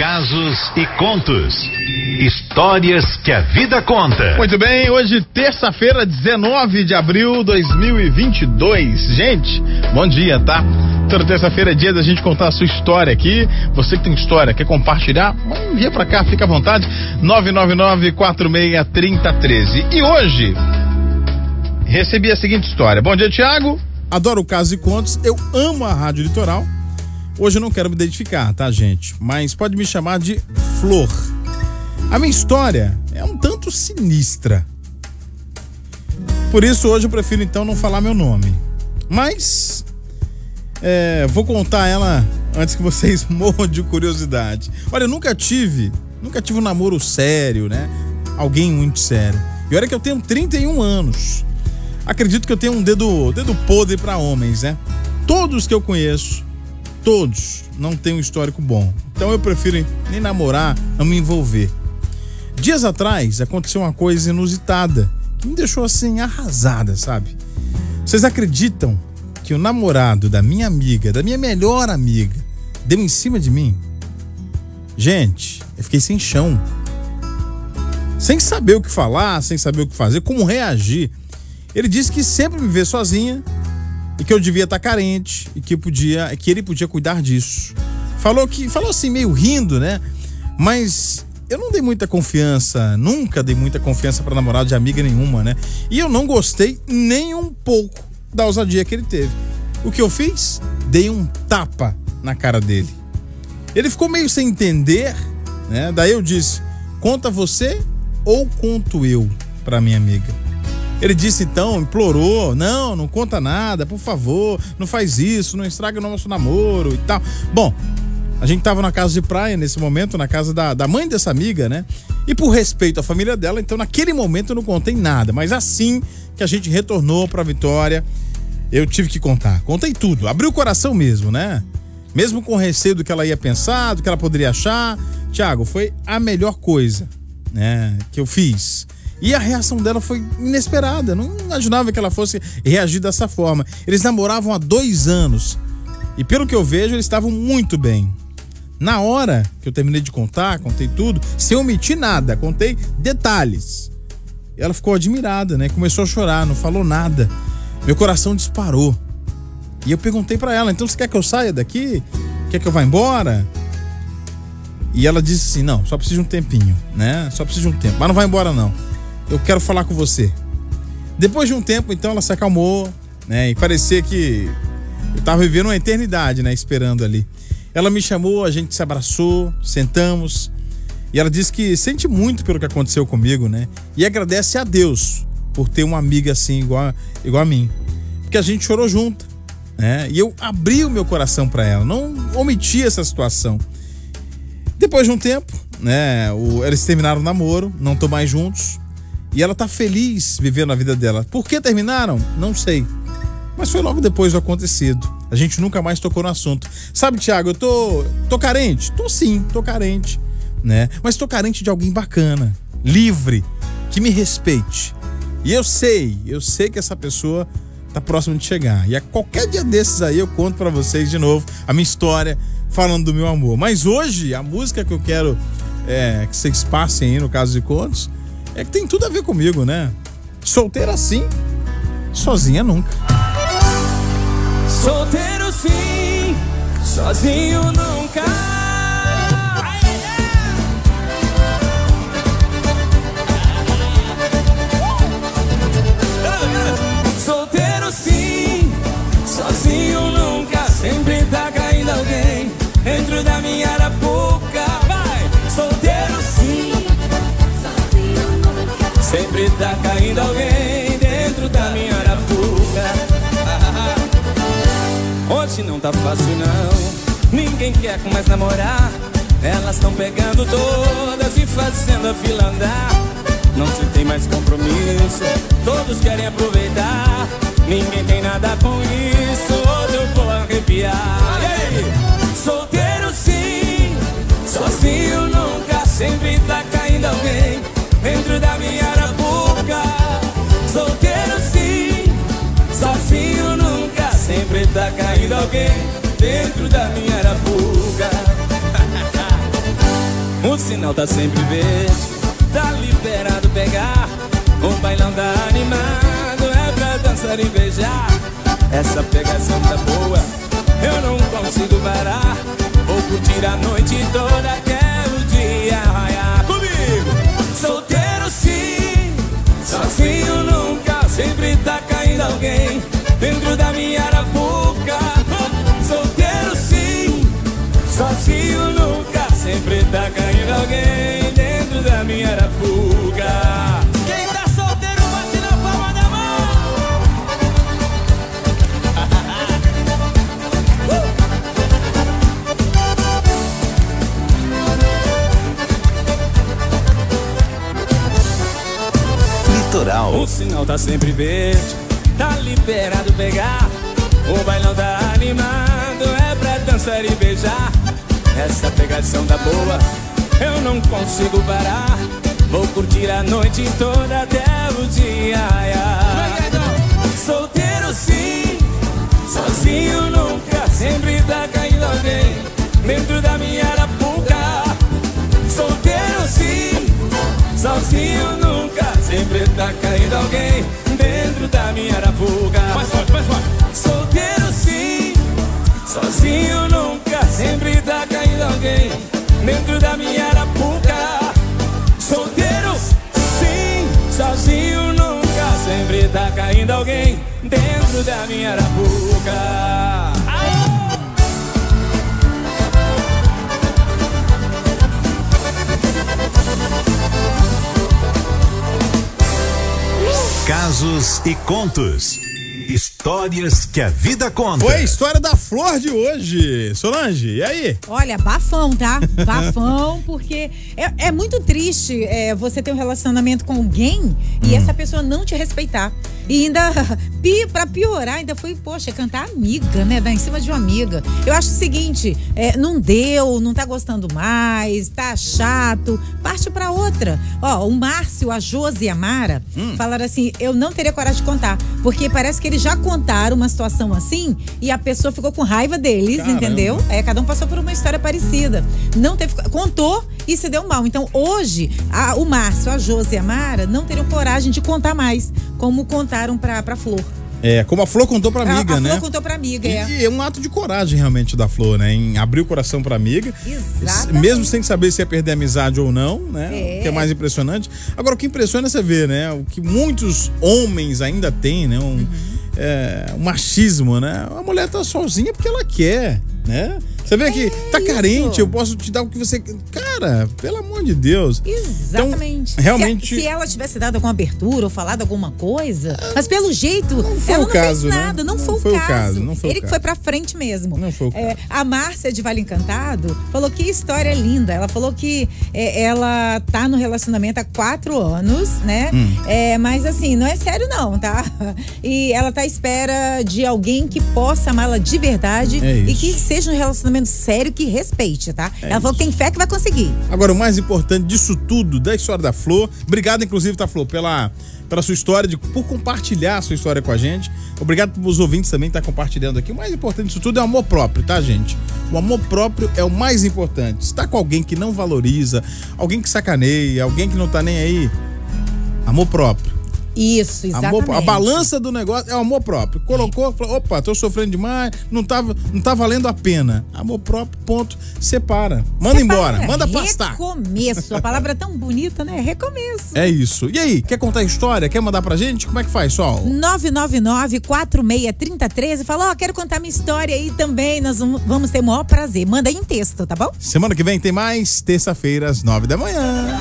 casos e contos. Histórias que a vida conta. Muito bem, hoje terça-feira, 19 de abril de 2022. Gente, bom dia, tá? Toda terça-feira é dia da gente contar a sua história aqui. Você que tem história, quer compartilhar? Envia pra cá, fica à vontade. 999-463013. E hoje, recebi a seguinte história. Bom dia, Tiago. Adoro casos e contos, eu amo a Rádio Litoral. Hoje eu não quero me identificar, tá, gente? Mas pode me chamar de Flor. A minha história é um tanto sinistra. Por isso hoje eu prefiro então não falar meu nome. Mas é, vou contar ela antes que vocês morram de curiosidade. Olha, eu nunca tive, nunca tive um namoro sério, né? Alguém muito sério. E olha que eu tenho 31 anos. Acredito que eu tenho um dedo, dedo podre para homens, né? Todos que eu conheço, todos não têm um histórico bom. Então eu prefiro nem namorar, não me envolver. Dias atrás aconteceu uma coisa inusitada que me deixou assim arrasada, sabe? Vocês acreditam que o namorado da minha amiga, da minha melhor amiga, deu em cima de mim? Gente, eu fiquei sem chão. Sem saber o que falar, sem saber o que fazer, como reagir. Ele disse que sempre me vê sozinha e que eu devia estar carente e que podia, que ele podia cuidar disso. Falou que, falou assim meio rindo, né? Mas eu não dei muita confiança, nunca dei muita confiança para namorado de amiga nenhuma, né? E eu não gostei nem um pouco da ousadia que ele teve. O que eu fiz? Dei um tapa na cara dele. Ele ficou meio sem entender, né? Daí eu disse: "Conta você ou conto eu para minha amiga?" Ele disse então, implorou: "Não, não conta nada, por favor, não faz isso, não estraga o nosso namoro e tal". Bom, a gente tava na casa de praia nesse momento, na casa da, da mãe dessa amiga, né? E por respeito à família dela, então naquele momento eu não contei nada. Mas assim que a gente retornou pra Vitória, eu tive que contar. Contei tudo, abri o coração mesmo, né? Mesmo com receio do que ela ia pensar, do que ela poderia achar. Tiago, foi a melhor coisa, né? Que eu fiz. E a reação dela foi inesperada. Não imaginava que ela fosse reagir dessa forma. Eles namoravam há dois anos. E pelo que eu vejo, eles estavam muito bem. Na hora que eu terminei de contar, contei tudo, sem omitir nada, contei detalhes. Ela ficou admirada, né? Começou a chorar, não falou nada. Meu coração disparou. E eu perguntei para ela: então você quer que eu saia daqui? Quer que eu vá embora? E ela disse assim: não, só preciso de um tempinho, né? Só preciso de um tempo. Mas não vai embora, não. Eu quero falar com você. Depois de um tempo, então, ela se acalmou, né? E parecia que eu tava vivendo uma eternidade, né? Esperando ali. Ela me chamou, a gente se abraçou, sentamos. E ela disse que sente muito pelo que aconteceu comigo, né? E agradece a Deus por ter uma amiga assim, igual, igual a mim. Porque a gente chorou junto, né? E eu abri o meu coração para ela, não omiti essa situação. Depois de um tempo, né? O, eles terminaram o namoro, não estão mais juntos. E ela tá feliz vivendo a vida dela. Por que terminaram? Não sei. Mas foi logo depois do acontecido. A gente nunca mais tocou no assunto. Sabe, Thiago, eu tô, tô carente? Tô sim, tô carente, né? Mas tô carente de alguém bacana, livre, que me respeite. E eu sei, eu sei que essa pessoa tá próximo de chegar. E a qualquer dia desses aí eu conto para vocês de novo a minha história falando do meu amor. Mas hoje a música que eu quero é, que vocês passem aí no caso de contos é que tem tudo a ver comigo, né? Solteira sim, sozinha nunca. Solteiro sim, sozinho nunca. Solteiro sim, sozinho nunca. Sempre tá caindo alguém dentro da minha caindo alguém dentro da minha arapuca. Hoje não tá fácil não. Ninguém quer mais namorar. Elas estão pegando todas e fazendo a fila andar. Não se tem mais compromisso Todos querem aproveitar. Ninguém tem nada com tá caindo alguém dentro da minha arapuca. O sinal tá sempre verde, tá liberado pegar. O bailão tá animado, é pra dançar e beijar. Essa pegação tá boa, eu não consigo parar. Vou curtir a noite toda, sozinho nunca, sempre tá caindo alguém dentro da minha arapuca. Quem tá solteiro bate na palma da mão. Litoral. O sinal tá sempre verde, tá liberado pegar. O bailão tá animado, dançar e beijar. Essa pegação tá boa, eu não consigo parar. Vou curtir a noite toda até o dia. Solteiro sim, sozinho nunca, sempre tá caindo alguém dentro da minha arapuca. Solteiro sim, sozinho nunca, sempre tá caindo alguém dentro da minha arapuca. Mais forte, mais da minha arapuca. Casos e contos. Histórias que a vida conta. Foi a história da flor de hoje. Solange, e aí? Olha, bafão, tá? Bafão, porque é, é muito triste é, você ter um relacionamento com alguém e essa pessoa não te respeitar. E ainda, pra piorar, ainda foi, poxa, cantar amiga, né? Dar em cima de uma amiga. Eu acho o seguinte: é, não deu, não tá gostando mais, tá chato, parte pra outra. Ó, o Márcio, a Josi e a Mara falaram assim: eu não teria coragem de contar, porque parece que eles já contaram uma situação assim e a pessoa ficou com raiva deles, Caramba. entendeu? É, cada um passou por uma história parecida. Não teve, contou e se deu mal. Então, hoje, a- o Márcio, a Josi e a Mara não teriam coragem de contar mais, como contaram pra, pra Flor. É, como a flor contou pra amiga, a, a né? Flor contou pra amiga, é. E é um ato de coragem realmente da Flor, né? Em abrir o coração pra amiga. Exatamente. Mesmo sem saber se ia perder a amizade ou não, né? É. O que é mais impressionante. Agora, o que impressiona é você ver, né? O que muitos homens ainda têm, né? Um, Uhum. É, um machismo, né? A mulher tá sozinha porque ela quer, né? Você vê que tá É isso. carente, eu posso te dar o que você. Cara, pelo amor de Deus. Exatamente. Então, realmente- Se, se ela tivesse dado alguma abertura ou falado alguma coisa, mas pelo jeito, foi ela o não caso, fez né? nada, não, Não foi, o o caso. caso, não foi o Ele que caso. foi pra frente mesmo. Não foi o É, caso. a Márcia de Vale Encantado falou que história linda. Ela falou que é, ela tá no relacionamento há quatro anos, né? Hum. É, mas assim, não é sério não, tá? E ela tá à espera de alguém que possa amá-la de verdade É e isso. que seja um relacionamento sério que respeite, tá? ela falou que tem fé que vai conseguir. Agora, o mais importante disso tudo, da história da Flor, obrigado, inclusive, tá, Flor, pela, pela sua história, de, por compartilhar a sua história com a gente. Obrigado pros ouvintes também que tá compartilhando aqui. O mais importante disso tudo é o amor próprio, tá, gente? O amor próprio é o mais importante. Se tá com alguém que não valoriza, alguém que sacaneia, alguém que não tá nem aí, amor próprio. Isso, exatamente. Amor, a balança do negócio é o amor próprio. Colocou, falou, opa, tô sofrendo demais, não tá, não tá valendo a pena. Amor próprio, ponto, separa. Manda embora, Separa. manda pastar. Recomeço. A palavra é tão bonita, né? Recomeço. É isso. E aí, quer contar a história? Quer mandar pra gente? Como é que faz, Sol? 999-463013. Fala, ó, quero contar minha história aí também. Nós vamos- vamos ter o maior prazer. Manda aí em texto, tá bom? Semana que vem tem mais, terça-feira, às nove da manhã.